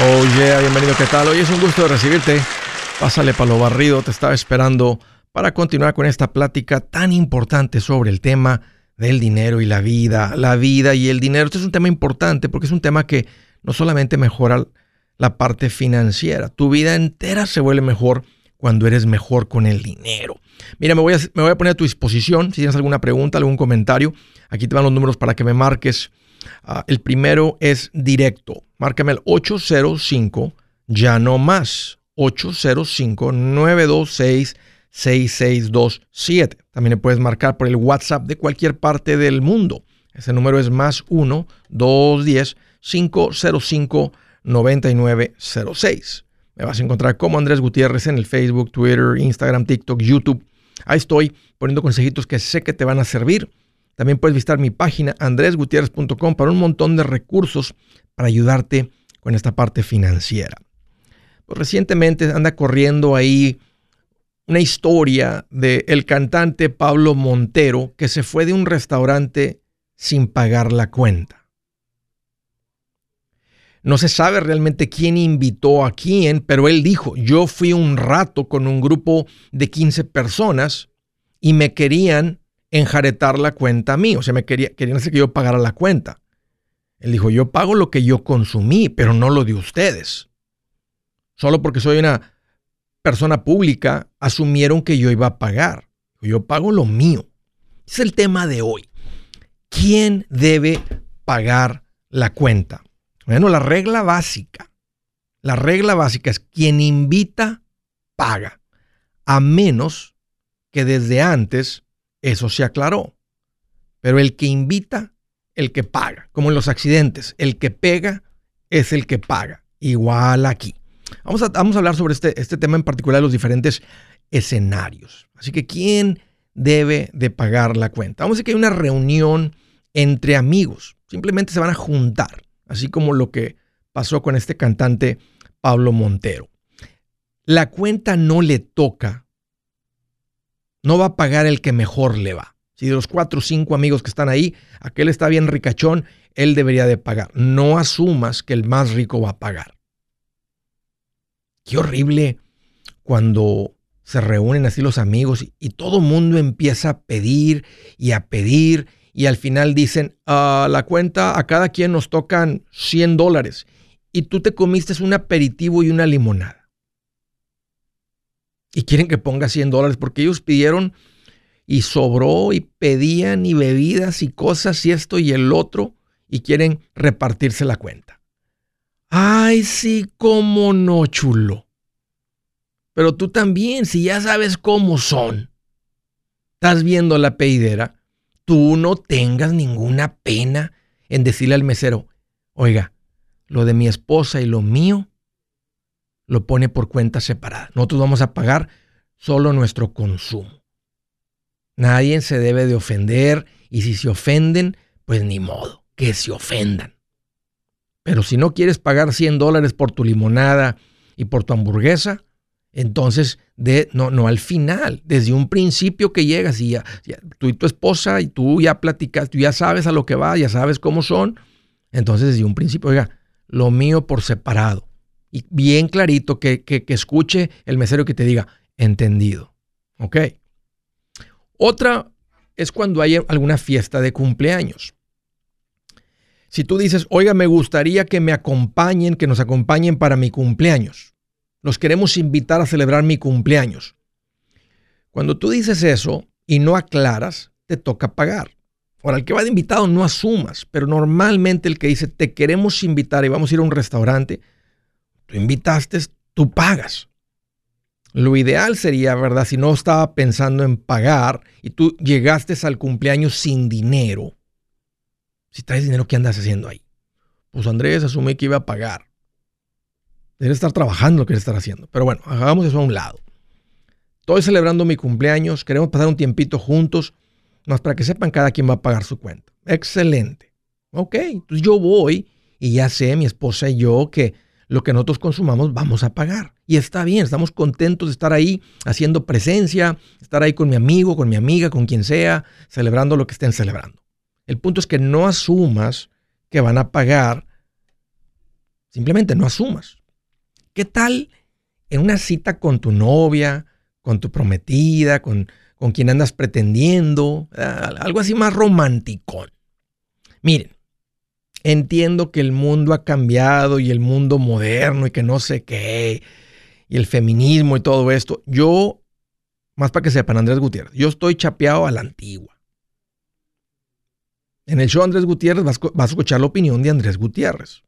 Oh yeah, bienvenido, ¿qué tal? Hoy es un gusto recibirte. Pásale para lo barrido, te estaba esperando para continuar con esta plática tan importante sobre el tema del dinero y la vida, la vida y el dinero. Este es un tema importante porque es un tema que no solamente mejora la parte financiera, tu vida entera se vuelve mejor cuando eres mejor con el dinero. Mira, me voy a, me voy a poner a tu disposición si tienes alguna pregunta, algún comentario. Aquí te van los números para que me marques. Ah, el primero es directo. Márcame el 805, ya no más. 805-926-6627. También le puedes marcar por el WhatsApp de cualquier parte del mundo. Ese número es más 1-210-505-9906. Me vas a encontrar como Andrés Gutiérrez en el Facebook, Twitter, Instagram, TikTok, YouTube. Ahí estoy poniendo consejitos que sé que te van a servir. También puedes visitar mi página andresgutierrez.com para un montón de recursos para ayudarte con esta parte financiera. Pues recientemente anda corriendo ahí una historia del el cantante Pablo Montero que se fue de un restaurante sin pagar la cuenta. No se sabe realmente quién invitó a quién, pero él dijo, yo fui un rato con un grupo de 15 personas y me querían enjaretar la cuenta a mí, o sea, me quería, querían hacer que yo pagara la cuenta. Él dijo, yo pago lo que yo consumí, pero no lo de ustedes. Solo porque soy una persona pública, asumieron que yo iba a pagar. Yo pago lo mío. Es el tema de hoy. ¿Quién debe pagar la cuenta? Bueno, la regla básica. La regla básica es quien invita, paga. A menos que desde antes eso se aclaró. Pero el que invita el que paga, como en los accidentes, el que pega es el que paga, igual aquí. Vamos a, vamos a hablar sobre este, este tema en particular, los diferentes escenarios. Así que, ¿quién debe de pagar la cuenta? Vamos a decir que hay una reunión entre amigos, simplemente se van a juntar, así como lo que pasó con este cantante Pablo Montero. La cuenta no le toca, no va a pagar el que mejor le va. Si de los cuatro o cinco amigos que están ahí, aquel está bien ricachón, él debería de pagar. No asumas que el más rico va a pagar. Qué horrible cuando se reúnen así los amigos y, todo el mundo empieza a pedir y a pedir y al final dicen, a la cuenta a cada quien nos tocan 100 dólares y tú te comiste un aperitivo y una limonada. Y quieren que ponga 100 dólares porque ellos pidieron y sobró y pedían y bebidas y cosas y esto y el otro y quieren repartirse la cuenta. Ay, sí, cómo no, chulo. Pero tú también, si ya sabes cómo son, estás viendo la pedidera, tú no tengas ninguna pena en decirle al mesero, oiga, lo de mi esposa y lo mío lo pone por cuenta separada. Nosotros vamos a pagar solo nuestro consumo. Nadie se debe de ofender y si se ofenden, pues ni modo, que se ofendan. Pero si no quieres pagar 100 dólares por tu limonada y por tu hamburguesa, entonces de, no, no al final, desde un principio que llegas y ya, tú y tu esposa y tú ya platicas, tú ya sabes a lo que va, ya sabes cómo son, entonces desde un principio, oiga, lo mío por separado. Y bien clarito que, que, que escuche el mesero que te diga, entendido. ¿Ok? Otra es cuando hay alguna fiesta de cumpleaños. Si tú dices, oiga, me gustaría que me acompañen, que nos acompañen para mi cumpleaños. Los queremos invitar a celebrar mi cumpleaños. Cuando tú dices eso y no aclaras, te toca pagar. Ahora, el que va de invitado no asumas, pero normalmente el que dice, te queremos invitar y vamos a ir a un restaurante, tú invitaste, tú pagas. Lo ideal sería, ¿verdad? Si no estaba pensando en pagar y tú llegaste al cumpleaños sin dinero. Si traes dinero, ¿qué andas haciendo ahí? Pues Andrés asume que iba a pagar. Debe estar trabajando lo que estar haciendo. Pero bueno, hagamos eso a un lado. Estoy celebrando mi cumpleaños, queremos pasar un tiempito juntos, más para que sepan cada quien va a pagar su cuenta. Excelente. Ok, entonces yo voy y ya sé, mi esposa y yo, que lo que nosotros consumamos vamos a pagar. Y está bien, estamos contentos de estar ahí haciendo presencia, estar ahí con mi amigo, con mi amiga, con quien sea, celebrando lo que estén celebrando. El punto es que no asumas que van a pagar Simplemente no asumas. ¿Qué tal en una cita con tu novia, con tu prometida, con, con quien andas pretendiendo? Ah, algo así más romántico. Miren, entiendo que el mundo ha cambiado y el mundo moderno y que no sé qué, y el feminismo y todo esto. Yo, más para que sepan, Andrés Gutiérrez, yo estoy chapeado a la antigua. En el show Andrés Gutiérrez vas, a escuchar la opinión de Andrés Gutiérrez.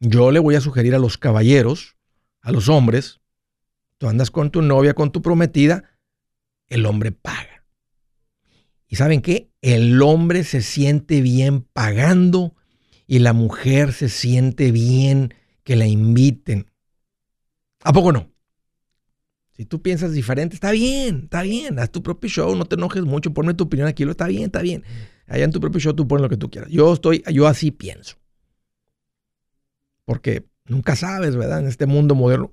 Yo le voy a sugerir a los caballeros, a los hombres, tú andas con tu novia, con tu prometida, el hombre paga. ¿Y saben qué? El hombre se siente bien pagando y la mujer se siente bien que la inviten. ¿A poco no? Si tú piensas diferente, está bien, está bien. Haz tu propio show, no te enojes mucho, ponme tu opinión aquí, lo está bien, está bien. Allá en tu propio show tú pones lo que tú quieras. Yo estoy, yo así pienso. Porque nunca sabes, ¿verdad? En este mundo moderno,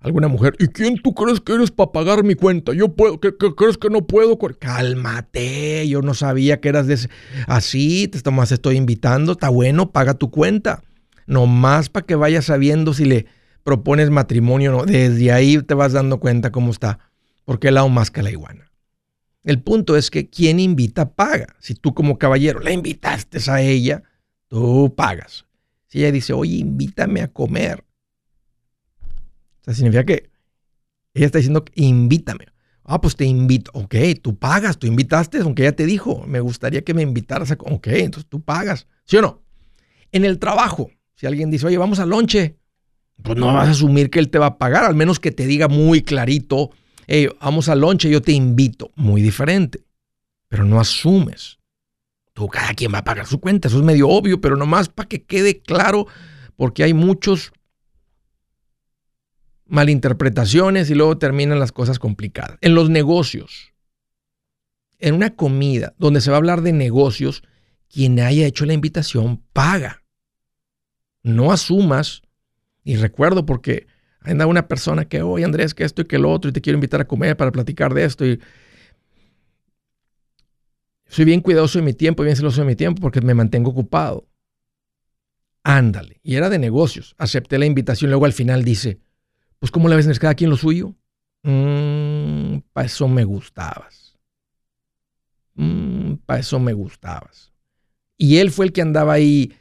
alguna mujer, ¿y quién tú crees que eres para pagar mi cuenta? Yo puedo, ¿qué, crees que no puedo? Cálmate, yo no sabía que eras de ese. Así, te más estoy invitando, está bueno, paga tu cuenta. Nomás para que vayas sabiendo si le propones matrimonio o no. Desde ahí te vas dando cuenta cómo está. Porque el lado más que la iguana. El punto es que quien invita paga. Si tú como caballero la invitaste a ella, tú pagas. Si ella dice, oye, invítame a comer. Significa que ella está diciendo, invítame. Ah, pues te invito. Ok, tú pagas, tú invitaste, aunque ella te dijo, me gustaría que me invitaras a... Ok, entonces tú pagas. ¿Sí o no? En el trabajo, si alguien dice, oye, vamos al lonche, pues no vas a asumir que él te va a pagar, al menos que te diga muy clarito, vamos al lonche, yo te invito. Muy diferente. Pero no asumes. Tú, cada quien va a pagar su cuenta. Eso es medio obvio, pero nomás para que quede claro, porque hay muchos malinterpretaciones y luego terminan las cosas complicadas. En los negocios, en una comida donde se va a hablar de negocios, quien haya hecho la invitación paga. No asumas, y recuerdo porque anda una persona que, oye Andrés, que esto y que lo otro, y te quiero invitar a comer para platicar de esto. Y soy bien cuidadoso de mi tiempo, bien celoso de mi tiempo, porque me mantengo ocupado. Ándale. Y era de negocios. Acepté la invitación. Luego al final dice, pues ¿cómo la ves? ¿Cada quien lo suyo? Mmm, para eso me gustabas. Mmm, para eso me gustabas. Y él fue el que andaba ahí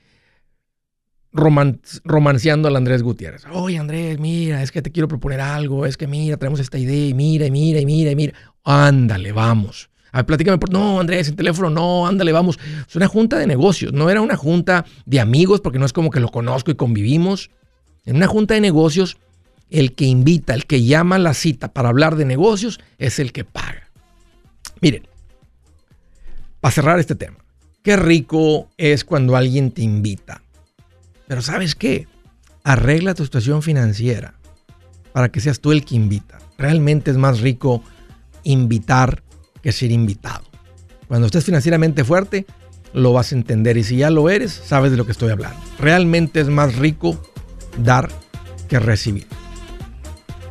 romanceando al Andrés Gutiérrez. Oye, Andrés, mira, es que te quiero proponer algo, es que mira, tenemos esta idea, y mira, y mira, y mira, y mira. Ándale, vamos. A platícame por. No, Andrés, en teléfono, no, ándale, vamos. Es una junta de negocios, no era una junta de amigos, porque no es como que lo conozco y convivimos. En una junta de negocios, el que invita, el que llama a la cita para hablar de negocios, es el que paga. Miren, para cerrar este tema, qué rico es cuando alguien te invita pero ¿sabes qué? Arregla tu situación financiera para que seas tú el que invita. Realmente es más rico invitar que ser invitado. Cuando estés financieramente fuerte, lo vas a entender. Y si ya lo eres, sabes de lo que estoy hablando. Realmente es más rico dar que recibir.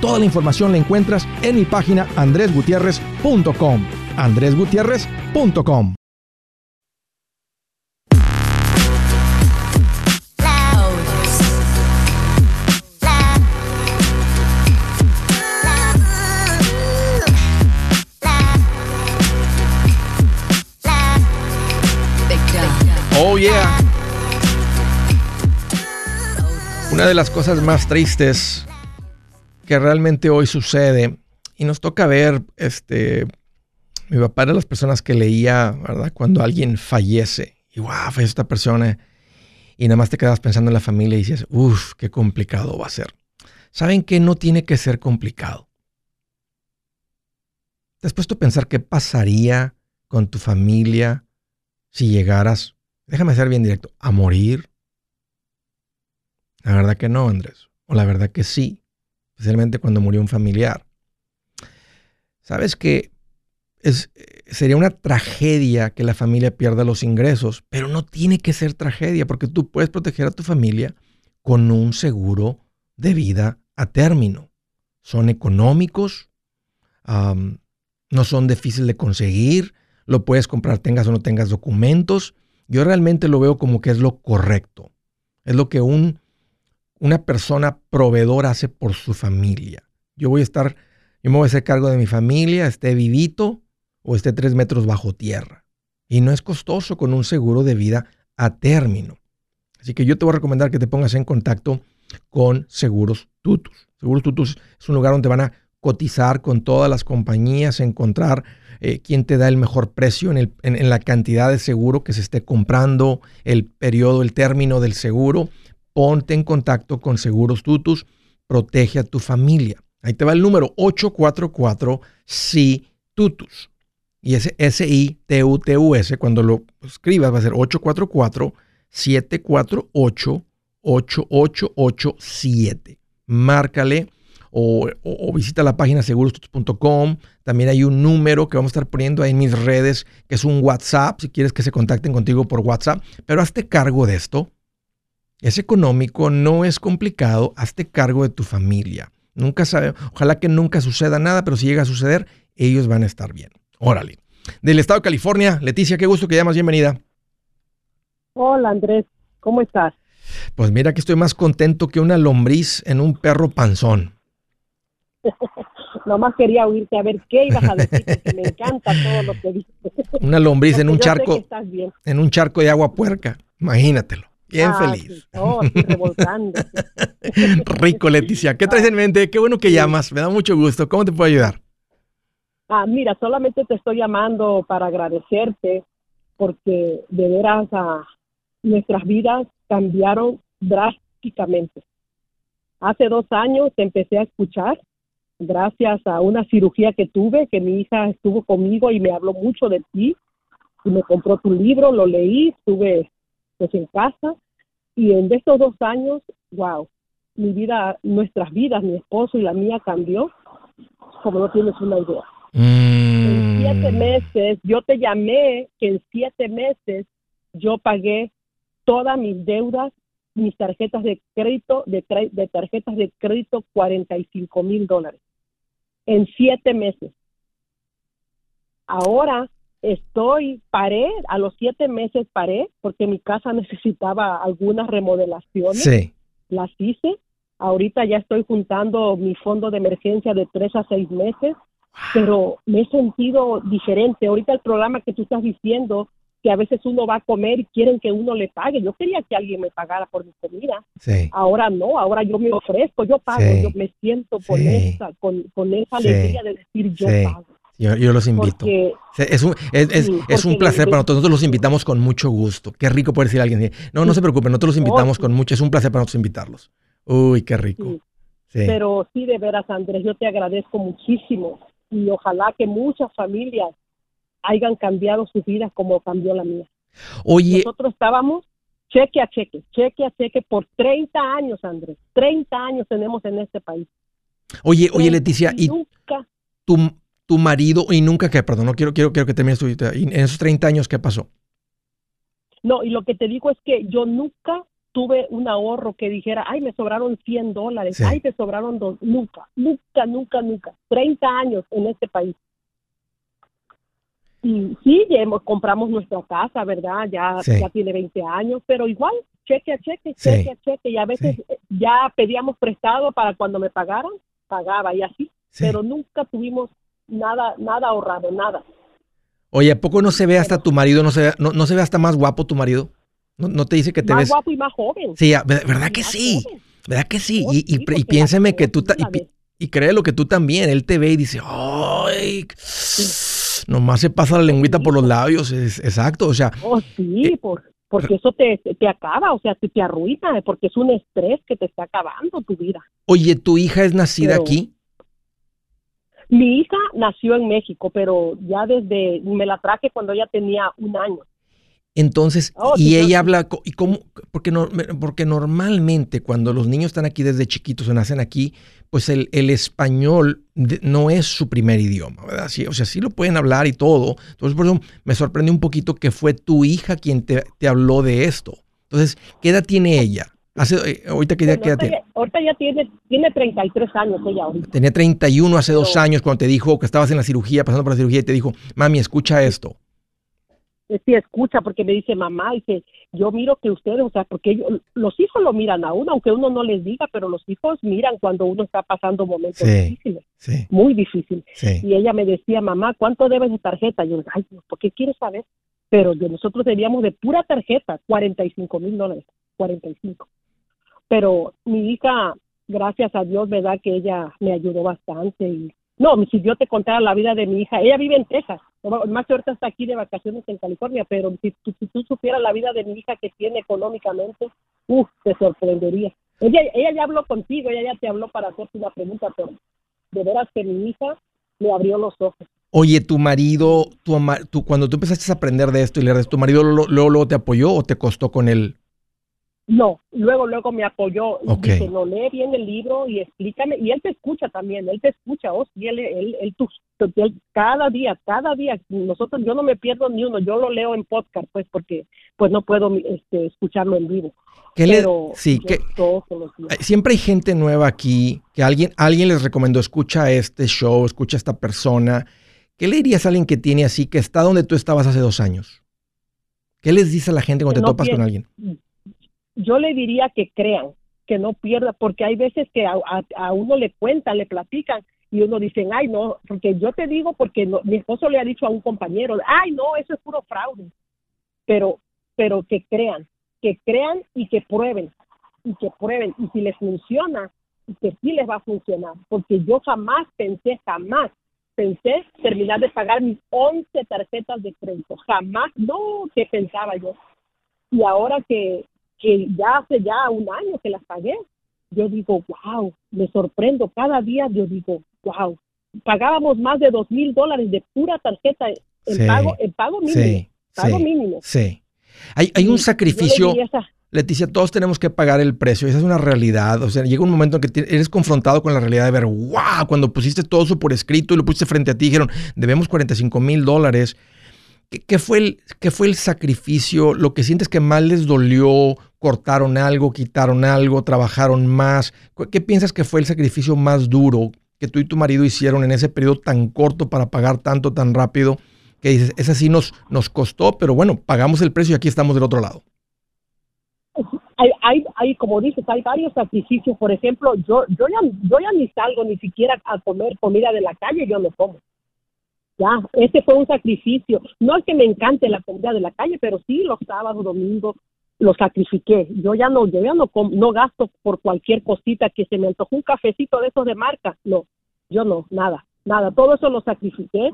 Toda la información la encuentras en mi página andresgutierrez.com. andresgutierrez.com. Oh yeah. Una de las cosas más tristes que realmente hoy sucede y nos toca ver, este, mi papá era de las personas que leía, ¿verdad? Cuando alguien fallece y wow, fallece esta persona y nada más te quedas pensando en la familia y dices, uff, qué complicado va a ser. ¿Saben que no tiene que ser complicado? ¿Te has puesto a pensar qué pasaría con tu familia si llegaras, déjame ser bien directo, a morir? La verdad que no, Andrés. O la verdad que sí especialmente cuando murió un familiar. Sabes que es, sería una tragedia que la familia pierda los ingresos, pero no tiene que ser tragedia porque tú puedes proteger a tu familia con un seguro de vida a término. Son económicos, no son difíciles de conseguir, lo puedes comprar tengas o no tengas documentos. Yo realmente lo veo como que es lo correcto. Es lo que un una persona proveedora hace por su familia. Yo voy a estar, yo me voy a hacer cargo de mi familia, esté vivito o esté tres metros bajo tierra. Y no es costoso con un seguro de vida a término. Así que yo te voy a recomendar que te pongas en contacto con Seguros Tutus. Seguros Tutus es un lugar donde van a cotizar con todas las compañías, encontrar eh, quién te da el mejor precio en, en la cantidad de seguro que se esté comprando, el periodo, el término del seguro ponte en contacto con Seguros Tutus, protege a tu familia. Ahí te va el número 844 si tutus Y ese S-I-T-U-T-U-S, cuando lo escribas, va a ser 844-748-8887. Márcale o, o, visita la página segurostutus.com. También hay un número que vamos a estar poniendo ahí en mis redes, que es un WhatsApp, si quieres que se contacten contigo por WhatsApp. Pero hazte cargo de esto es económico, no es complicado, hazte cargo de tu familia. Nunca sabe, ojalá que nunca suceda nada, pero si llega a suceder, ellos van a estar bien. Órale. Del estado de California, Leticia, qué gusto que llamas, bienvenida. Hola Andrés, ¿cómo estás? Pues mira que estoy más contento que una lombriz en un perro panzón. Nomás quería oírte a ver qué ibas a decir, porque me encanta todo lo que dices. Una lombriz en un charco, en un charco de agua puerca, imagínatelo. Bien ah, feliz. Oh, Rico, Leticia. ¿Qué traes en mente? Qué bueno que llamas. Me da mucho gusto. ¿Cómo te puedo ayudar? Ah, mira, solamente te estoy llamando para agradecerte porque de veras ah, nuestras vidas cambiaron drásticamente. Hace dos años te empecé a escuchar gracias a una cirugía que tuve, que mi hija estuvo conmigo y me habló mucho de ti y me compró tu libro, lo leí, estuve pues en casa y en estos dos años, wow, mi vida, nuestras vidas, mi esposo y la mía cambió, como no tienes una idea. En siete mm. meses, yo te llamé que en siete meses yo pagué todas mis deudas, mis tarjetas de crédito, de, de tarjetas de crédito, 45 mil dólares. En siete meses. Ahora estoy, paré, a los siete meses paré porque mi casa necesitaba algunas remodelaciones. Sí. Las hice. Ahorita ya estoy juntando mi fondo de emergencia de tres a seis meses, pero me he sentido diferente. Ahorita el programa que tú estás diciendo, que a veces uno va a comer y quieren que uno le pague. Yo quería que alguien me pagara por mi comida. Sí. Ahora no, ahora yo me ofrezco, yo pago, yo me siento con esa, con, con esa alegría de decir yo pago. Yo, yo los invito. es un, es, es, un placer para nosotros. Nosotros los invitamos con mucho gusto. Qué rico poder decir a alguien. No, no se preocupen, nosotros los invitamos con mucho. Es un placer para nosotros invitarlos. Uy, qué rico. Pero sí, de veras, Andrés, yo te agradezco muchísimo. Y ojalá que muchas familias hayan cambiado sus vidas como cambió la mía. Oye. Nosotros estábamos cheque a cheque, cheque a cheque por 30 años, Andrés. 30 años tenemos en este país. Oye, oye, Leticia, y, nunca. Tu, tu marido, y nunca que, perdón, no quiero, quiero, quiero que termines tu vida. en esos 30 años, ¿qué pasó? No, y lo que te digo es que yo nunca tuve un ahorro que dijera, ay, me sobraron 100 dólares, ay, me sobraron dos. Nunca, nunca, nunca, nunca. 30 años en este país. Y sí, ya hemos, compramos nuestra casa, ¿verdad? Ya, ya tiene 20 años, pero igual, cheque a cheque, cheque a cheque. Y a veces ya pedíamos prestado para cuando me pagaran, pagaba y así. Pero nunca tuvimos nada, nada ahorrado, nada. Oye, ¿a poco no se ve hasta tu marido, no se ve, no, no se ve hasta más guapo tu marido? ¿No, te dice que te más ves... guapo y más joven. Sí, ¿verdad que sí? ¿Verdad que sí? y, y, y piénseme que tú... Y, y cree lo que tú también. Él te ve y dice, ¡ay! Nomás se pasa la lengüita por los labios. Es, exacto, o sea... Oh, sí, eh, por, porque eso te, te, acaba, o sea, te, te arruina, porque es un estrés que te está acabando tu vida. Oye, ¿tu hija es nacida aquí? Mi hija nació en México, pero ya desde, me la traje cuando ella tenía un año. Entonces, oh, y ella habla, y cómo, porque, no, porque normalmente cuando los niños están aquí desde chiquitos o nacen aquí, pues el, el español no es su primer idioma, ¿verdad? Sí, o sea, sí lo pueden hablar y todo. Entonces, por eso me sorprendió un poquito que fue tu hija quien te, te habló de esto. Entonces, ¿qué edad tiene ella? Hace, eh, ahorita qué edad, tiene? Ahorita ya tiene, tiene 33 años ella ahorita. Tenía 31 hace dos años cuando te dijo que estabas en la cirugía, pasando por la cirugía y te dijo, mami, escucha esto sí escucha porque me dice mamá, dice, yo miro que ustedes, o sea, porque los hijos lo miran a uno, aunque uno no les diga, pero los hijos miran cuando uno está pasando momentos difíciles, muy difícil. Y ella me decía, mamá, ¿cuánto debes de tarjeta? Yo, ay, ¿por qué quieres saber? Pero de nosotros debíamos de pura tarjeta 45 mil dólares, 45. Pero mi hija, gracias a Dios, ¿verdad? Que ella me ayudó bastante y no, si yo te contara la vida de mi hija, ella vive en Texas, más que ahorita está aquí de vacaciones en California, pero si, tú supieras la vida de mi hija que tiene económicamente, uff, te sorprendería. Ella, ella ya habló contigo, ella ya te habló para hacerte una pregunta, pero de veras que mi hija le abrió los ojos. Oye, tu marido, tu, tu, cuando tú empezaste a aprender de esto y le tu marido luego, luego te apoyó o te costó con él no, luego, luego me apoyó. y Dice, no lee bien el libro y explícame. Y él te escucha también, él te escucha, oh, y él, él, él, cada día, cada día, nosotros, yo no me pierdo ni uno, yo lo leo en podcast, pues, porque pues no puedo este, escucharlo en vivo. Pero sí, que siempre hay gente nueva aquí, que alguien, alguien les recomendó, escucha este show, escucha a esta persona. ¿Qué le dirías a alguien que tiene así, que está donde tú estabas hace dos años? ¿Qué les dice a la gente cuando te topas con alguien? Yo le diría que crean, que no pierda, porque hay veces que a, uno le cuentan, le platican y uno dice, ay, no, porque yo te digo, porque mi esposo le ha dicho a un compañero, ay, no, eso es puro fraude, pero, pero que crean, que crean y que prueben, y que prueben, y si les funciona, y que sí les va a funcionar, porque yo jamás pensé, jamás pensé terminar de pagar mis 11 tarjetas de crédito, jamás, no, que pensaba yo. Y ahora que, que ya hace ya un año que las pagué, yo digo, wow, me sorprendo. Cada día yo digo, wow, pagábamos más de dos mil dólares de pura tarjeta en pago, en pago mínimo. Sí, pago mínimo. Sí. Hay, hay un sacrificio. Leticia, todos tenemos que pagar el precio, esa es una realidad. O sea, llega un momento en que eres confrontado con la realidad de ver, wow, cuando pusiste todo eso por escrito y lo pusiste frente a ti, dijeron, debemos 45 mil dólares. ¿Qué, fue el, ¿Qué fue el sacrificio? ¿Lo que sientes que más les dolió? ¿Cortaron algo? ¿Quitaron algo? ¿Trabajaron más? ¿Qué piensas que fue el sacrificio más duro que tú y tu marido hicieron en ese periodo tan corto para pagar tanto tan rápido? Que dices, ese sí nos, nos costó, pero bueno, pagamos el precio y aquí estamos del otro lado. Hay, hay, hay, como dices, hay varios sacrificios. Por ejemplo, yo, yo, ya, yo ya ni salgo ni siquiera a comer comida de la calle, yo no como. Ya, ese fue un sacrificio. No es que me encante la comida de la calle, pero sí los sábados, domingos lo sacrifiqué. Yo ya no, yo ya no, no gasto por cualquier cosita que se me antojó un cafecito de esos de marca. No, yo no, nada. nada, todo eso lo sacrifiqué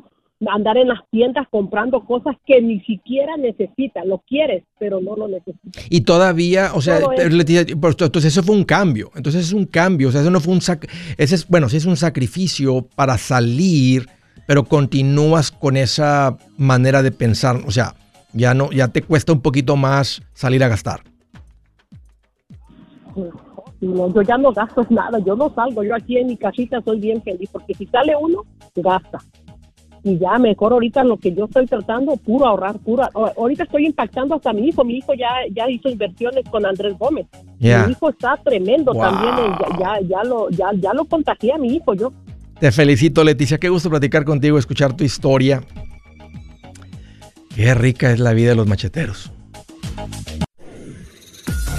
andar en las tiendas comprando cosas que ni siquiera necesitas, lo quieres, pero no lo necesitas. Y todavía, o sea, pues, entonces eso fue un cambio, entonces es un cambio, o sea, eso no fue un sac ese es, bueno, sí es un sacrificio para salir, pero continúas con esa manera de pensar, o sea, ya no, ya te cuesta un poquito más salir a gastar. No, yo ya no gasto nada, yo no salgo, yo aquí en mi casita soy bien feliz, porque si sale uno, gasta y ya mejor ahorita lo que yo estoy tratando, puro ahorrar, puro. Ahorita estoy impactando hasta mi hijo. Mi hijo ya, ya hizo inversiones con Andrés Gómez. Mi hijo está tremendo también. Eh, ya, ya, lo, ya, ya lo contagié a mi hijo yo. Te felicito, Leticia. Qué gusto platicar contigo, escuchar tu historia. Qué rica es la vida de los macheteros.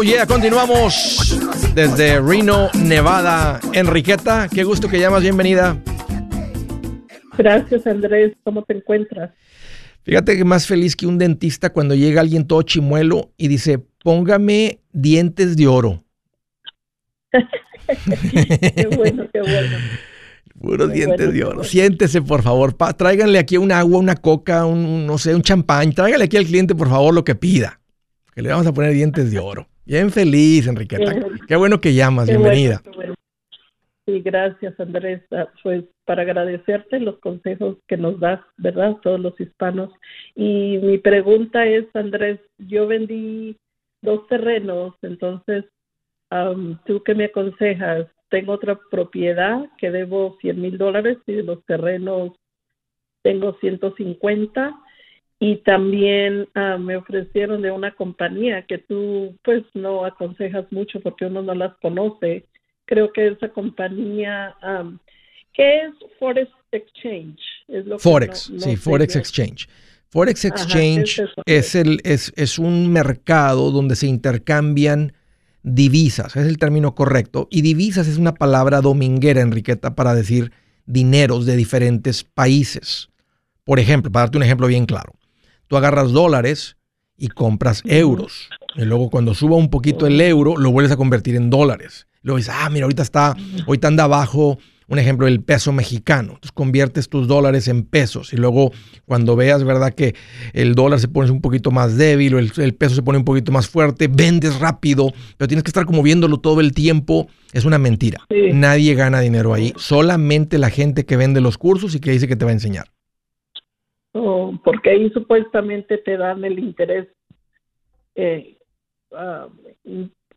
Oh yeah, continuamos desde Reno, Nevada. Enriqueta, qué gusto que llamas, bienvenida. Gracias Andrés, ¿cómo te encuentras? Fíjate que más feliz que un dentista cuando llega alguien todo chimuelo y dice, póngame dientes de oro. qué bueno, qué bueno. Puros dientes de oro. Siéntese, por favor. tráiganle aquí un agua, una coca, un, no sé, un champán. Tráiganle aquí al cliente, por favor, lo que pida. Que le vamos a poner dientes de oro. Bien feliz, Enriqueta. Qué, bueno que llamas. Bienvenida. Sí, gracias Andrés. Pues para agradecerte los consejos que nos das, ¿verdad? Todos los hispanos. Y mi pregunta es, Andrés, yo vendí dos terrenos, entonces, ¿tú qué me aconsejas? Tengo otra propiedad que debo 100 mil dólares y de los terrenos tengo 150 y también ah, me ofrecieron de una compañía que tú pues no aconsejas mucho porque uno no las conoce creo que esa compañía, um, ¿qué es Forex Exchange? Forex, sí, Forex Exchange. Forex Exchange es, el, es, es un mercado donde se intercambian divisas, es el término correcto. Y divisas es una palabra dominguera, Enriqueta, para decir dineros de diferentes países. Por ejemplo, para darte un ejemplo bien claro, tú agarras dólares y compras euros. Y luego cuando suba un poquito el euro, lo vuelves a convertir en dólares. Luego dices, ah, mira, ahorita está, ahorita anda abajo, un ejemplo, el peso mexicano. Entonces conviertes tus dólares en pesos y luego cuando veas, ¿verdad? Que el dólar se pone un poquito más débil o el, peso se pone un poquito más fuerte, vendes rápido, pero tienes que estar como viéndolo todo el tiempo. Es una mentira. Nadie gana dinero ahí, solamente la gente que vende los cursos y que dice que te va a enseñar. Oh, porque ahí supuestamente te dan el interés eh, ah,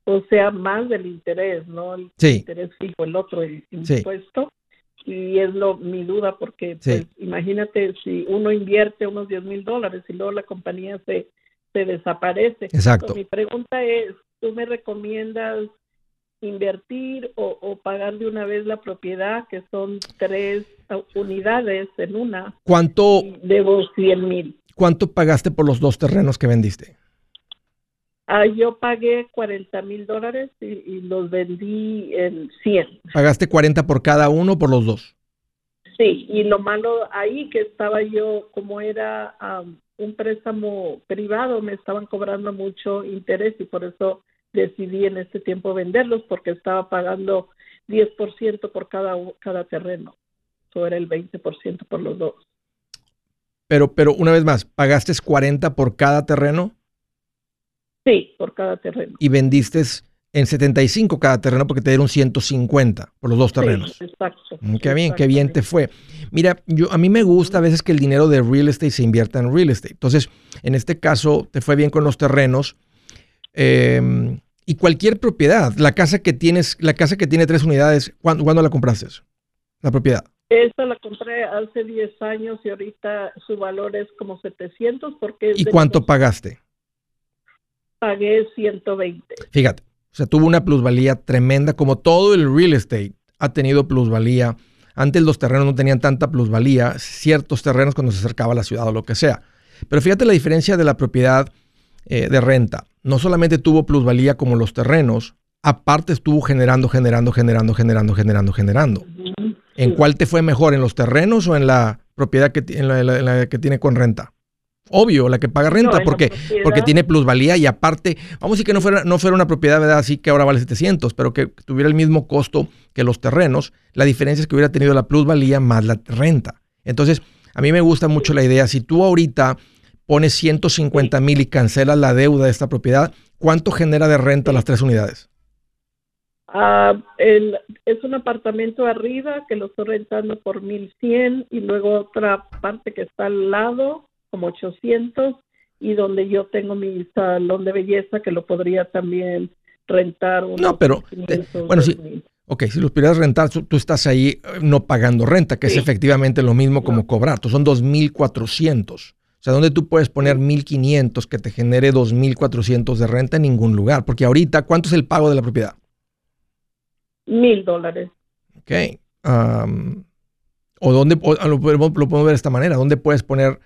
o sea, más del interés, ¿no? El interés fijo, el otro el impuesto. Y es lo mi duda, porque pues, imagínate si uno invierte unos 10 mil dólares y luego la compañía se, se desaparece. Exacto. mi pregunta es, ¿tú me recomiendas invertir o, o, pagar de una vez la propiedad, que son tres unidades en una? ¿Cuánto? Debo 100 mil. ¿Cuánto pagaste por los dos terrenos que vendiste? Ah, yo pagué 40 mil dólares y, los vendí en 100. ¿Pagaste 40 por cada uno por los dos? Sí, y lo malo ahí que estaba yo, como era un préstamo privado, me estaban cobrando mucho interés y por eso decidí en este tiempo venderlos porque estaba pagando 10% por cada, cada terreno. Eso era el 20% por los dos. Pero, pero una vez más, ¿pagaste 40 por cada terreno? Sí, por cada terreno. Y vendiste en 75 cada terreno porque te dieron 150 por los dos terrenos. Sí, exacto. Mm, qué bien, qué bien te fue. Mira, yo a mí me gusta a veces que el dinero de real estate se invierta en real estate. Entonces, en este caso, te fue bien con los terrenos. Em, y cualquier propiedad, la casa que tienes, la casa que tiene tres unidades, ¿cuándo, ¿cuándo la compraste? La propiedad. Esta la compré hace 10 años y ahorita su valor es como 700 porque... ¿Y cuánto pagaste? Pagué 120. Fíjate, o sea, tuvo una plusvalía tremenda, como todo el real estate ha tenido plusvalía. Antes los terrenos no tenían tanta plusvalía, ciertos terrenos cuando se acercaba a la ciudad o lo que sea. Pero fíjate la diferencia de la propiedad eh, de renta. No solamente tuvo plusvalía como los terrenos, aparte estuvo generando, generando, generando, generando, generando, generando. ¿En cuál te fue mejor? ¿En los terrenos o en la propiedad que, en la, que tiene con renta? Obvio, la que paga renta, porque, porque tiene plusvalía y aparte, vamos a decir que no fuera, no fuera una propiedad, ¿verdad? Así que ahora vale 700, pero que tuviera el mismo costo que los terrenos, la diferencia es que hubiera tenido la plusvalía más la renta. Entonces, a mí me gusta mucho la idea, si tú ahorita pones 150 mil y cancelas la deuda de esta propiedad, ¿cuánto genera de renta las tres unidades? Uh, el, es un apartamento arriba que lo estoy rentando por 1100 y luego otra parte que está al lado como 800 y donde yo tengo mi salón de belleza que lo podría también rentar. No, pero bueno, sí. Ok, si los pudieras rentar, tú, estás ahí eh, no pagando renta, que es efectivamente lo mismo como cobrar. Tú son 2.400. O sea, ¿dónde tú puedes poner 1.500 que te genere 2.400 de renta? En ningún lugar. Porque ahorita, ¿cuánto es el pago de la propiedad? Mil dólares. Ok. o dónde, lo, podemos ver de esta manera, ¿dónde puedes poner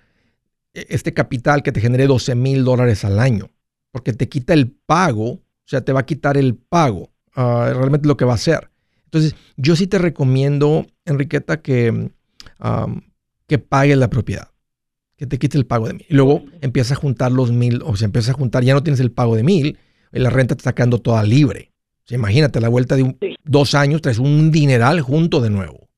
e, este capital que te genere 12 mil dólares al año? Porque te quita el pago, o sea, te va a quitar el pago, uh, realmente lo que va a hacer. Entonces, yo sí te recomiendo, Enriqueta, que, que pagues la propiedad, que te quite el pago de mil. Y luego empieza a juntar los mil, o sea, empieza a juntar, ya no tienes el pago de mil, y la renta te está quedando toda libre imagínate, a la vuelta de dos años traes un dineral junto de nuevo.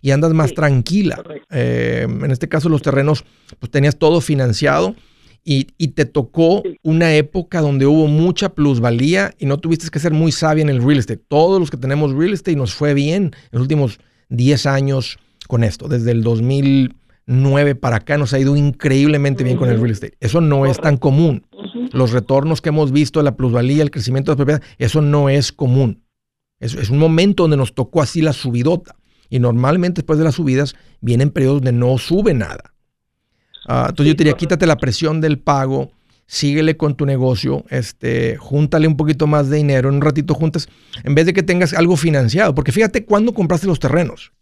Y andas más tranquila. Eh, en este caso, los terrenos, pues tenías todo financiado y, te tocó una época donde hubo mucha plusvalía y no tuviste que ser muy sabia en el real estate. Todos los que tenemos real estate nos fue bien en los últimos 10 años con esto. Desde el 2009 para acá nos ha ido increíblemente bien con el real estate. Eso no es tan común los retornos que hemos visto, la plusvalía, el crecimiento de la propiedad, eso no es común. Es, es un momento donde nos tocó así la subidota. Y normalmente después de las subidas vienen periodos donde no sube nada. Ah, entonces yo te diría, quítate la presión del pago, síguele con tu negocio, este, júntale un poquito más de dinero, en un ratito juntas, en vez de que tengas algo financiado, porque fíjate cuándo compraste los terrenos.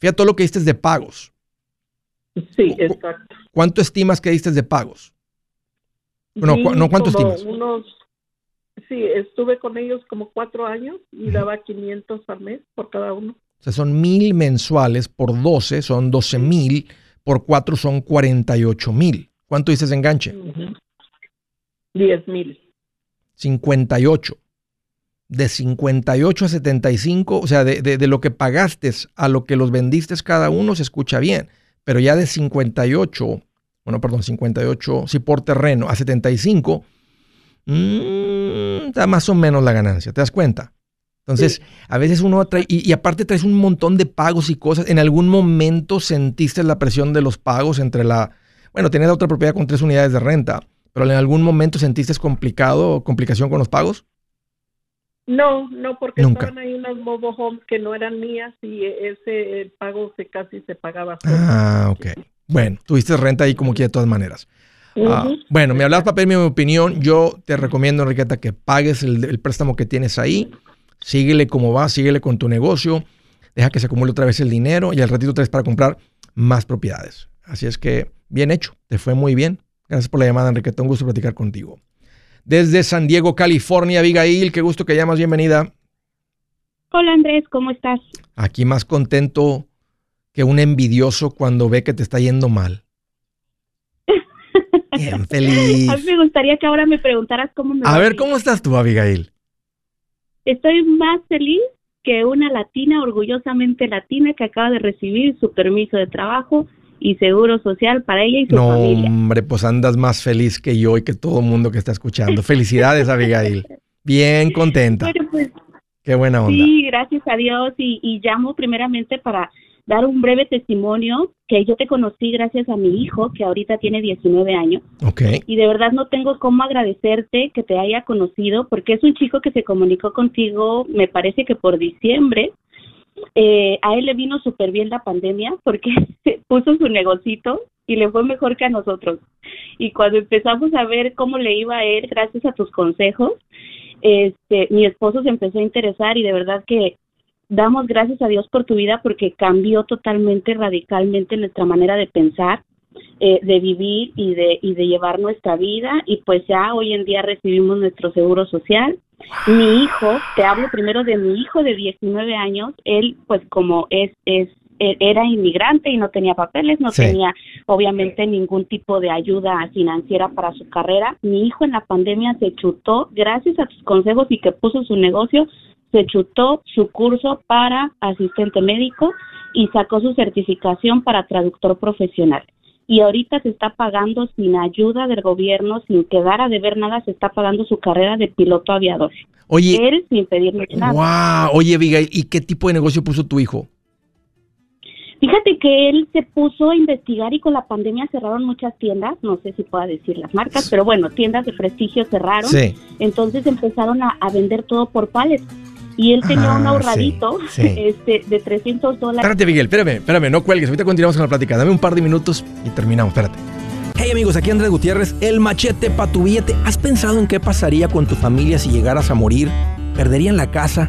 Fíjate todo lo que diste de pagos. Sí, exacto. ¿Cuánto estimas que diste de pagos? No, no ¿cuánto estimas? Unos, sí, estuve con ellos como cuatro años y daba 500 al mes por cada uno. O sea, son mil mensuales por 12, son 12 mil, por cuatro son 48 mil. ¿Cuánto dices de enganche? 10 mil. 58. De 58 a 75, o sea, de, de, de, lo que pagaste a lo que los vendiste cada uno se escucha bien, pero ya de 58 bueno, perdón, 58, si por terreno a 75, mmm, da más o menos la ganancia, ¿te das cuenta? Entonces, a veces uno trae, y, aparte traes un montón de pagos y cosas. ¿En algún momento sentiste la presión de los pagos entre la, bueno, tenías otra propiedad con tres unidades de renta, pero en algún momento sentiste complicado o complicación con los pagos? No, no, porque estaban ahí unas mobile homes que no eran mías y ese pago se casi se pagaba. Ah, ok. Bueno, tuviste renta ahí como que de todas maneras. Ah, bueno, me hablas papel, mi opinión. Yo te recomiendo, Enriqueta, que pagues el, préstamo que tienes ahí. Síguele como va, síguele con tu negocio. Deja que se acumule otra vez el dinero y al ratito traes para comprar más propiedades. Así es que, bien hecho. Te fue muy bien. Gracias por la llamada, Enriqueta. Un gusto platicar contigo. Desde San Diego, California, Abigail, qué gusto que llamas. Bienvenida. Hola, Andrés. ¿Cómo estás? Aquí más contento que un envidioso cuando ve que te está yendo mal. Bien feliz. A mí me gustaría que ahora me preguntaras cómo me A va ver. ¿cómo estás tú, Abigail? Estoy más feliz que una latina, orgullosamente latina, que acaba de recibir su permiso de trabajo y seguro social para ella y su No, familia. hombre, pues andas más feliz que yo y que todo el mundo que está escuchando. Felicidades, Abigail. Bien contenta. Bueno, pues Qué buena onda. sí, gracias a Dios y, y llamo primeramente para dar un breve testimonio que yo te conocí gracias a mi hijo, que ahorita tiene 19 años. Ok. y de verdad no tengo cómo agradecerte que te haya conocido porque es un chico que se comunicó contigo, me parece que por diciembre. Eh, a él le vino súper bien la pandemia porque puso su negocito y le fue mejor que a nosotros. Y cuando empezamos a ver cómo le iba a él, gracias a tus consejos, este, mi esposo se empezó a interesar y de verdad que damos gracias a Dios por tu vida porque cambió totalmente, radicalmente nuestra manera de pensar eh, de vivir y de, y de llevar nuestra vida y pues ya hoy en día recibimos nuestro seguro social. Mi hijo, te hablo primero de mi hijo de 19 años, él pues como es, es e- era inmigrante y no tenía papeles, no Sí. tenía obviamente ningún tipo de ayuda financiera para su carrera. Mi hijo en la pandemia se chutó, gracias a tus consejos y que puso su negocio, se chutó su curso para asistente médico y sacó su certificación para traductor profesional. Y ahorita se está pagando sin ayuda del gobierno, sin quedar a deber nada, se está pagando su carrera de piloto aviador. Oye, Él sin pedirle nada. wow. Oye, Abigail, ¿y qué tipo de negocio puso tu hijo? Fíjate que él se puso a investigar y con la pandemia cerraron muchas tiendas, no sé si pueda decir las marcas, pero bueno, tiendas de prestigio cerraron. Sí. Entonces empezaron a, a vender todo por pallets. Y él tenía un Ah, ahorradito sí, sí. Este, de 300 dólares. Espérate, Miguel, espérame, espérame, no cuelgues. Ahorita continuamos con la plática. Dame un par de minutos y terminamos. Espérate. Hey amigos, aquí Andrés Gutiérrez, el machete para tu billete. ¿Has pensado en qué pasaría con tu familia si llegaras a morir? ¿Perderían la casa?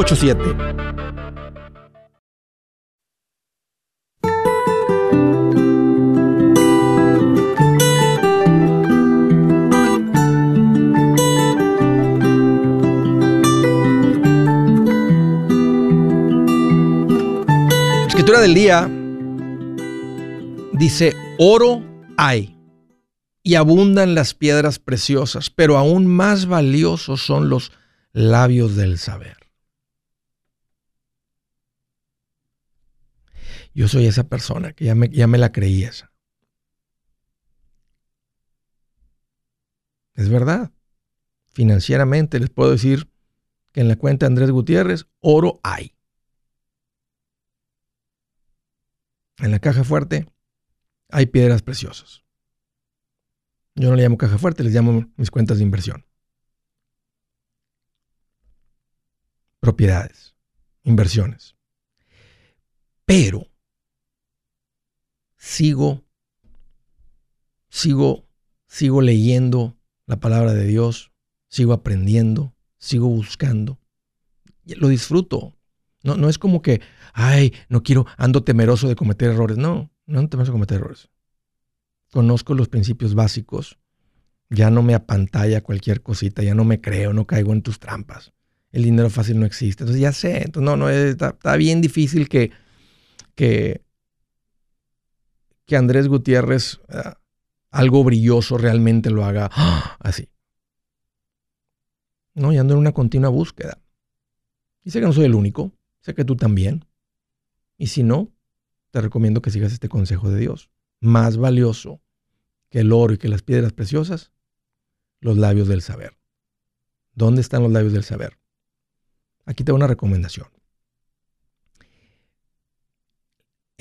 Escritura del día dice, oro hay y abundan las piedras preciosas, pero aún más valiosos son los labios del saber. Yo soy esa persona que ya me, ya me la creí esa. Es verdad. Financieramente les puedo decir que en la cuenta de Andrés Gutiérrez, oro hay. En la caja fuerte hay piedras preciosas. Yo no le llamo caja fuerte, les llamo mis cuentas de inversión. Propiedades, inversiones. Pero sigo, sigo, sigo leyendo la palabra de Dios, sigo aprendiendo, sigo buscando. Lo disfruto. No, no es como que, ay, no quiero, ando temeroso de cometer errores. No, no ando temeroso de cometer errores. Conozco los principios básicos. Ya no me apantalla cualquier cosita, ya no me creo, no caigo en tus trampas. El dinero fácil no existe. Entonces ya sé. Entonces, no, no, está, está bien difícil que, que, que Andrés Gutiérrez uh, algo brilloso realmente lo haga ¡ah! así. No, y ando en una continua búsqueda. Y sé que no soy el único. Sé que tú también. Y si no, te recomiendo que sigas este consejo de Dios. Más valioso que el oro y que las piedras preciosas, los labios del saber. ¿Dónde están los labios del saber? Aquí te doy una recomendación.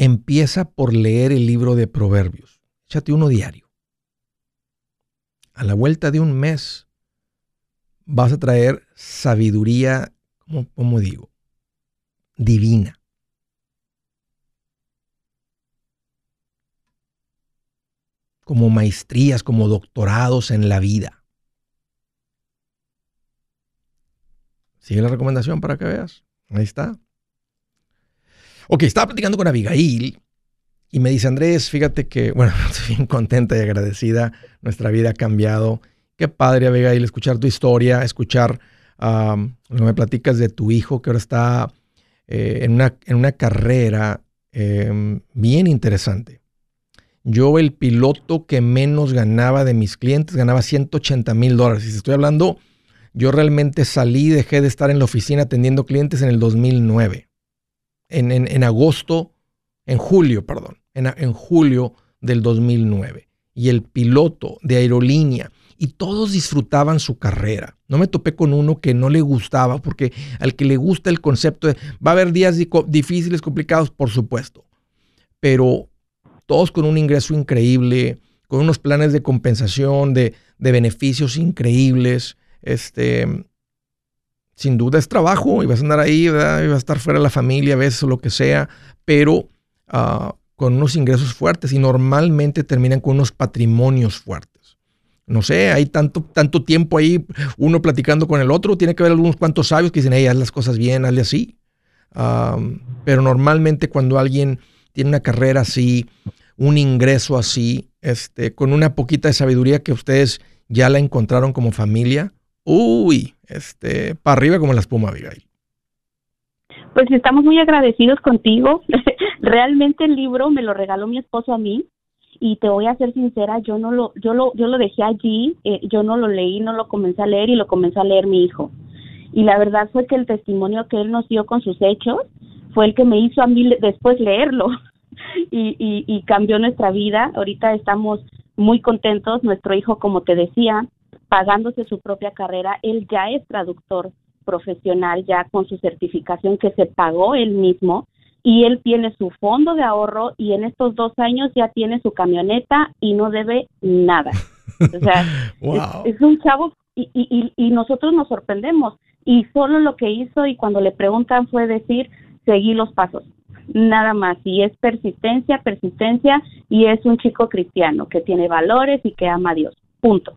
Empieza por leer el libro de Proverbios. Échate uno diario. A la vuelta de un mes vas a traer sabiduría, ¿cómo, digo? Divina. Como maestrías, como doctorados en la vida. Sigue la recomendación para que veas. Ahí está. Ok, estaba platicando con Abigail y me dice, Andrés, fíjate que, bueno, estoy bien contenta y agradecida. Nuestra vida ha cambiado Qué padre, Abigail, escuchar tu historia, escuchar que me platicas de tu hijo que ahora está eh, en, una, en, una, carrera em, bien interesante. Yo, el piloto que menos ganaba de mis clientes, ganaba 180 mil dólares. Y si estoy hablando, yo realmente salí, dejé de estar en la oficina atendiendo clientes en el 2009. En, en, agosto, en julio, perdón, en, en julio del 2009. Y el piloto de aerolínea y todos disfrutaban su carrera. No me topé con uno que no le gustaba, porque al que le gusta el concepto de, va a haber días difíciles, complicados, por supuesto, pero todos con un ingreso increíble, con unos planes de compensación, de, beneficios increíbles. Este, sin duda es trabajo y vas a andar ahí, ¿verdad? vas a estar fuera de la familia a veces o lo que sea, pero ah, con unos ingresos fuertes y normalmente terminan con unos patrimonios fuertes no sé, hay tanto, tanto tiempo ahí, uno platicando con el otro, tiene que haber algunos cuantos sabios que dicen, hey, haz las cosas bien, hazle así. pero normalmente cuando alguien tiene una carrera así, un ingreso así, este, con una poquita de sabiduría que ustedes ya la encontraron como familia, uy, este, para arriba como la espuma, Abigail. Pues estamos muy agradecidos contigo. Realmente el libro me lo regaló mi esposo a mí y te voy a ser sincera, yo no lo, yo lo, yo lo dejé allí, eh, yo no lo leí, no lo comencé a leer y lo comenzó a leer mi hijo. Y la verdad fue que el testimonio que él nos dio con sus hechos fue el que me hizo a mí después leerlo y, y, y cambió nuestra vida. Ahorita estamos muy contentos, nuestro hijo, como te decía, pagándose su propia carrera, él ya es traductor profesional, ya con su certificación que se pagó él mismo y él tiene su fondo de ahorro y en estos dos años ya tiene su camioneta y no debe nada. O sea, es, un chavo y, y, y, nosotros nos sorprendemos y solo lo que hizo y cuando le preguntan fue decir, seguí los pasos, nada más. Y es persistencia, persistencia y es un chico cristiano que tiene valores y que ama a Dios. Punto.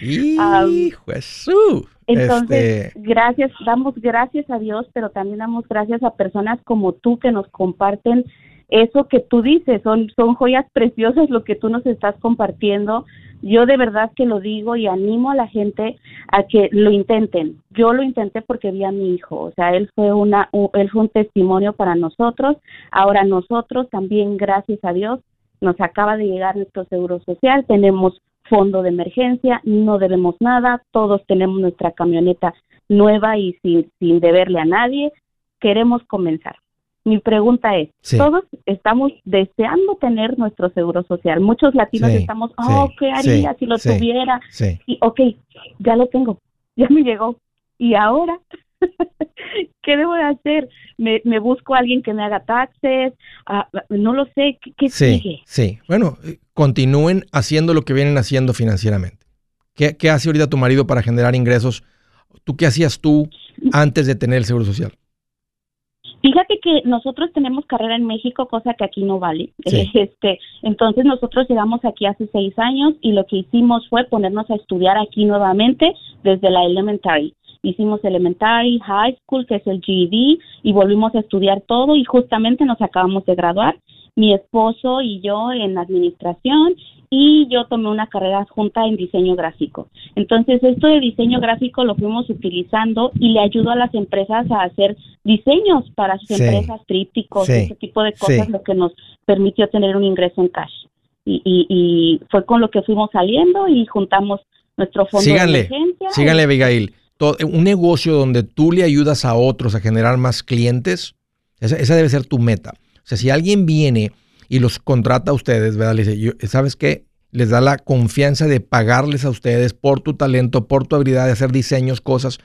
¡Hijo Jesús! Entonces, este gracias, damos gracias a Dios, pero también damos gracias a personas como tú que nos comparten eso que tú dices, son, son joyas preciosas lo que tú nos estás compartiendo. Yo de verdad que lo digo y animo a la gente a que lo intenten. Yo lo intenté porque vi a mi hijo, o sea, él fue una él fue un testimonio para nosotros. Ahora nosotros también gracias a Dios nos acaba de llegar nuestro seguro social, tenemos fondo de emergencia, no debemos nada, todos tenemos nuestra camioneta nueva y sin, sin deberle a nadie, queremos comenzar. Mi pregunta es, todos estamos deseando tener nuestro seguro social. Muchos latinos estamos, oh, ¿qué haría si lo tuviera? Y, ok, ya lo tengo, ya me llegó. ¿Y ahora? ¿Qué debo de hacer? ¿Me, busco a alguien que me haga taxes? Ah, no lo sé. ¿Qué, sí, Sí, bueno, eh, continúen haciendo lo que vienen haciendo financieramente. ¿Qué, ¿Qué hace ahorita tu marido para generar ingresos? ¿Tú qué hacías tú antes de tener el Seguro Social? Fíjate que nosotros tenemos carrera en México, cosa que aquí no vale. Este, entonces nosotros llegamos aquí hace seis años y lo que hicimos fue ponernos a estudiar aquí nuevamente desde la elementary hicimos elementary, high school, que es el GED, y volvimos a estudiar todo y justamente nos acabamos de graduar, mi esposo y yo en administración y yo tomé una carrera junta en diseño gráfico. Entonces, esto de diseño gráfico lo fuimos utilizando y le ayudó a las empresas a hacer diseños para sus empresas, trípticos, ese tipo de cosas, lo que nos permitió tener un ingreso en cash. Y, y, fue con lo que fuimos saliendo y juntamos nuestro fondo de emergencia. Síganle, Abigail un negocio donde tú le ayudas a otros a generar más clientes, esa, debe ser tu meta. O sea, si alguien viene y los contrata a ustedes, ¿verdad? Le dice, ¿sabes qué? Les da la confianza de pagarles a ustedes por tu talento, por tu habilidad de hacer diseños, cosas.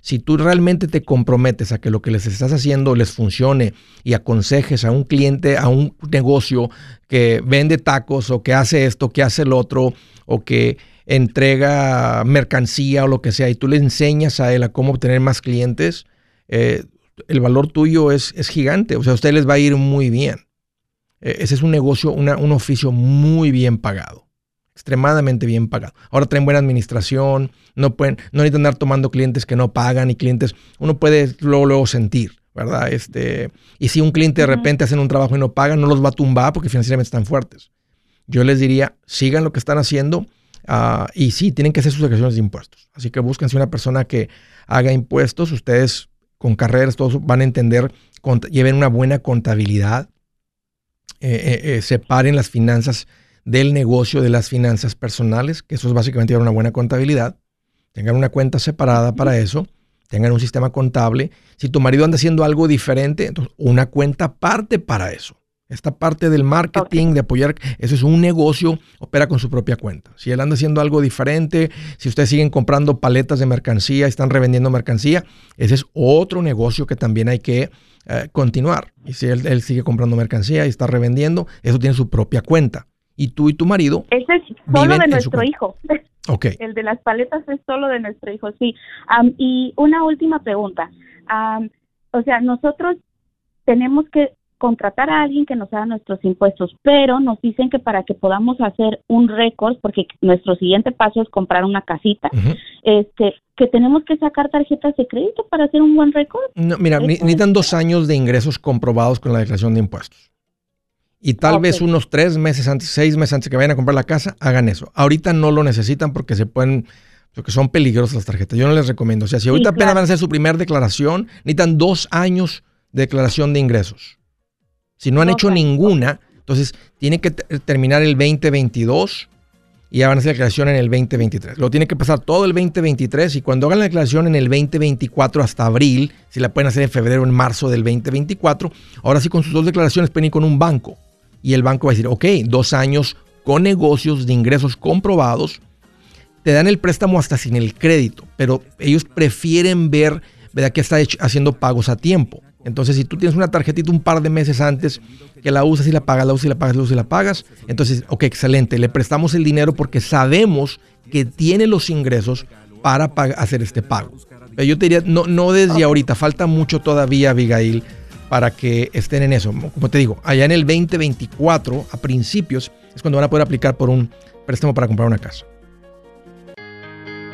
Si tú realmente te comprometes a que lo que les estás haciendo les funcione y aconsejes a un cliente, a un negocio que vende tacos o que hace esto, que hace el otro, o que entrega mercancía o lo que sea, y tú le enseñas a él a cómo obtener más clientes, eh, el valor tuyo es, es, gigante. O sea, a usted les va a ir muy bien. Eh, ese es un negocio, un oficio muy bien pagado extremadamente bien pagado. Ahora traen buena administración, no pueden, no necesitan andar tomando clientes que no pagan y clientes, uno puede luego, luego sentir, ¿verdad? Este, y si un cliente de repente hacen un trabajo y no pagan, no los va a tumbar porque financieramente están fuertes. Yo les diría, sigan lo que están haciendo uh, y sí, tienen que hacer sus declaraciones de impuestos. Así que búsquense una persona que haga impuestos. Ustedes con carreras, todos van a entender, lleven una buena contabilidad, eh, eh, eh, separen las finanzas del negocio de las finanzas personales, que eso es básicamente una buena contabilidad. Tengan una cuenta separada para eso, tengan un sistema contable. Si tu marido anda haciendo algo diferente, entonces una cuenta aparte para eso. Esta parte del marketing, de apoyar, eso es un negocio, opera con su propia cuenta. Si él anda haciendo algo diferente, si ustedes siguen comprando paletas de mercancía, están revendiendo mercancía, ese es otro negocio que también hay que eh, continuar. Y si él, él sigue comprando mercancía y está revendiendo, eso tiene su propia cuenta y tú y tu marido. Ese es solo de nuestro hijo. Okay. El de las paletas es solo de nuestro hijo, sí. y una última pregunta. o sea, nosotros tenemos que contratar a alguien que nos haga nuestros impuestos, pero nos dicen que para que podamos hacer un récord, porque nuestro siguiente paso es comprar una casita, este, que tenemos que sacar tarjetas de crédito para hacer un buen récord. No, mira, necesitan dos años de ingresos comprobados con la declaración de impuestos y tal vez unos tres meses antes, seis meses antes que vayan a comprar la casa, hagan eso. Ahorita no lo necesitan porque se pueden, porque son peligrosas las tarjetas. Yo no les recomiendo. O sea, si ahorita apenas van a hacer su primera declaración, necesitan dos años de declaración de ingresos. Si no han hecho ninguna, entonces tiene que terminar el 2022 y ya van a hacer la declaración en el 2023. Lo tiene que pasar todo el 2023 y cuando hagan la declaración en el 2024 hasta abril, si la pueden hacer en febrero o en marzo del 2024, ahora sí con sus dos declaraciones pueden ir con un banco y el banco va a decir, ok, dos años con negocios de ingresos comprobados, te dan el préstamo hasta sin el crédito, pero ellos prefieren ver, ¿verdad? Que está haciendo pagos a tiempo. Entonces, si tú tienes una tarjetita un par de meses antes que la usas y la pagas, la usas y la pagas, la usas y la pagas, entonces, ok, excelente, le prestamos el dinero porque sabemos que tiene los ingresos para hacer este pago. Pero yo te diría, no, no desde ahorita, falta mucho todavía, Abigail, para que estén en eso. Como te digo, allá en el 2024, a principios, es cuando van a poder aplicar por un préstamo para comprar una casa.